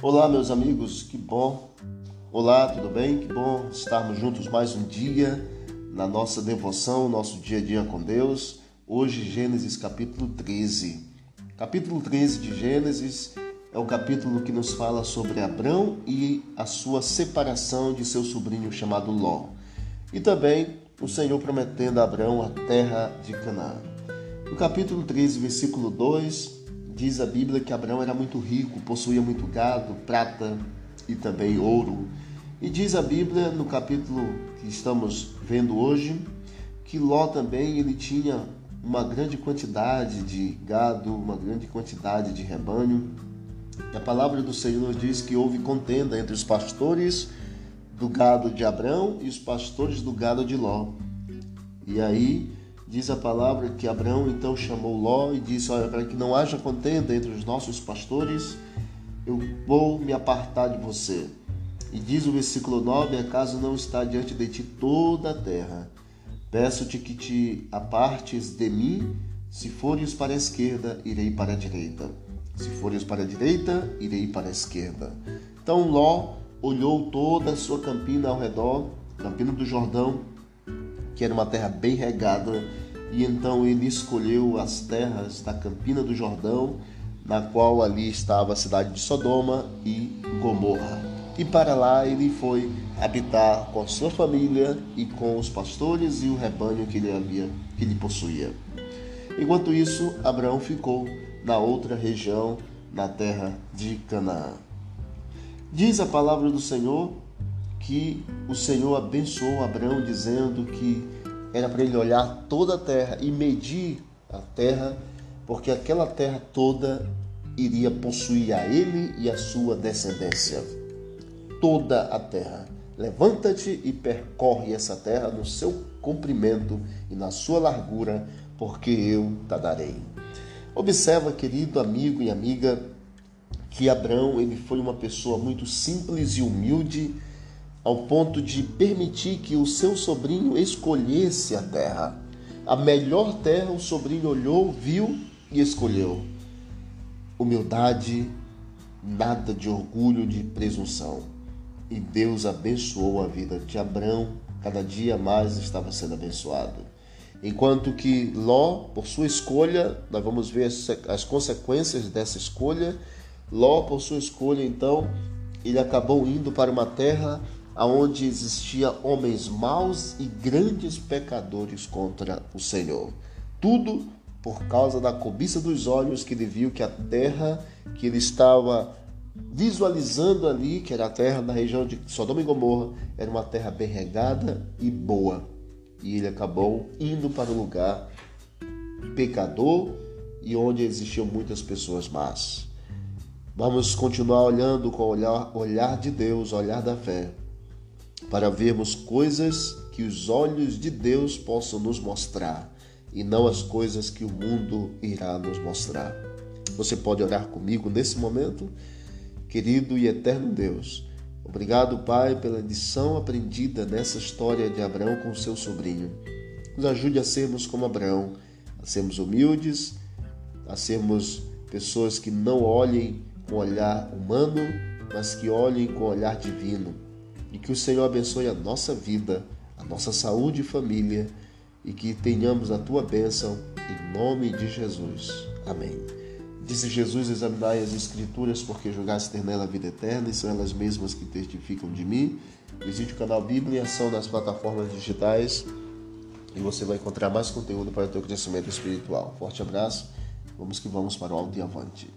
Olá, meus amigos, que bom. Olá, tudo bem? Que bom estarmos juntos mais um dia na nossa devoção, nosso dia a dia com Deus. Hoje, Gênesis capítulo 13. Capítulo 13 de Gênesis é o capítulo que nos fala sobre Abrão e a sua separação de seu sobrinho chamado Ló. E também o Senhor prometendo a Abrão a terra de Canaã. No capítulo 13, versículo 2, Diz a Bíblia que Abraão era muito rico, possuía muito gado, prata e também ouro. E diz a Bíblia no capítulo que estamos vendo hoje que Ló também ele tinha uma grande quantidade de gado, uma grande quantidade de rebanho. E a palavra do Senhor diz que houve contenda entre os pastores do gado de Abraão e os pastores do gado de Ló. E aí Diz a palavra que Abraão então chamou Ló e disse: Olha, para que não haja contenda entre os nossos pastores, eu vou me apartar de você. E diz o versículo 9: Acaso não está diante de ti toda a terra? Peço-te que te apartes de mim. Se fores para a esquerda, irei para a direita. Se fores para a direita, irei para a esquerda. Então Ló olhou toda a sua campina ao redor, campina do Jordão, que era uma terra bem regada, e então ele escolheu as terras da Campina do Jordão, na qual ali estava a cidade de Sodoma e Gomorra. E para lá ele foi habitar com a sua família e com os pastores e o rebanho que ele havia, que ele possuía. Enquanto isso, Abraão ficou na outra região, na terra de Canaã. Diz a palavra do Senhor que o Senhor abençoou Abraão, dizendo que era para ele olhar toda a terra e medir a terra, porque aquela terra toda iria possuir a ele e a sua descendência. Toda a terra. Levanta-te e percorre essa terra no seu comprimento e na sua largura, porque eu te darei. Observa, querido amigo e amiga, que Abraão ele foi uma pessoa muito simples e humilde ao ponto de permitir que o seu sobrinho escolhesse a terra. A melhor terra o sobrinho olhou, viu e escolheu. Humildade, nada de orgulho, de presunção. E Deus abençoou a vida de Abraão, cada dia mais estava sendo abençoado. Enquanto que Ló, por sua escolha, nós vamos ver as consequências dessa escolha. Ló, por sua escolha, então, ele acabou indo para uma terra aonde existia homens maus e grandes pecadores contra o Senhor. Tudo por causa da cobiça dos olhos que ele viu que a terra que ele estava visualizando ali, que era a terra da região de Sodoma e Gomorra, era uma terra bem regada e boa. E ele acabou indo para um lugar pecador e onde existiam muitas pessoas más. Vamos continuar olhando com o olhar, olhar de Deus, olhar da fé para vermos coisas que os olhos de Deus possam nos mostrar e não as coisas que o mundo irá nos mostrar. Você pode orar comigo nesse momento? Querido e eterno Deus, obrigado, Pai, pela lição aprendida nessa história de Abraão com seu sobrinho. Nos ajude a sermos como Abraão, a sermos humildes, a sermos pessoas que não olhem com olhar humano, mas que olhem com olhar divino e que o Senhor abençoe a nossa vida, a nossa saúde e família e que tenhamos a tua bênção em nome de Jesus. Amém. Disse Jesus: Examinai as Escrituras, porque julgaste ter nela a vida eterna, e são elas mesmas que testificam de mim. Visite o canal Bíblia em Ação nas plataformas digitais e você vai encontrar mais conteúdo para o teu crescimento espiritual. Forte abraço, vamos que vamos para o alto e avante.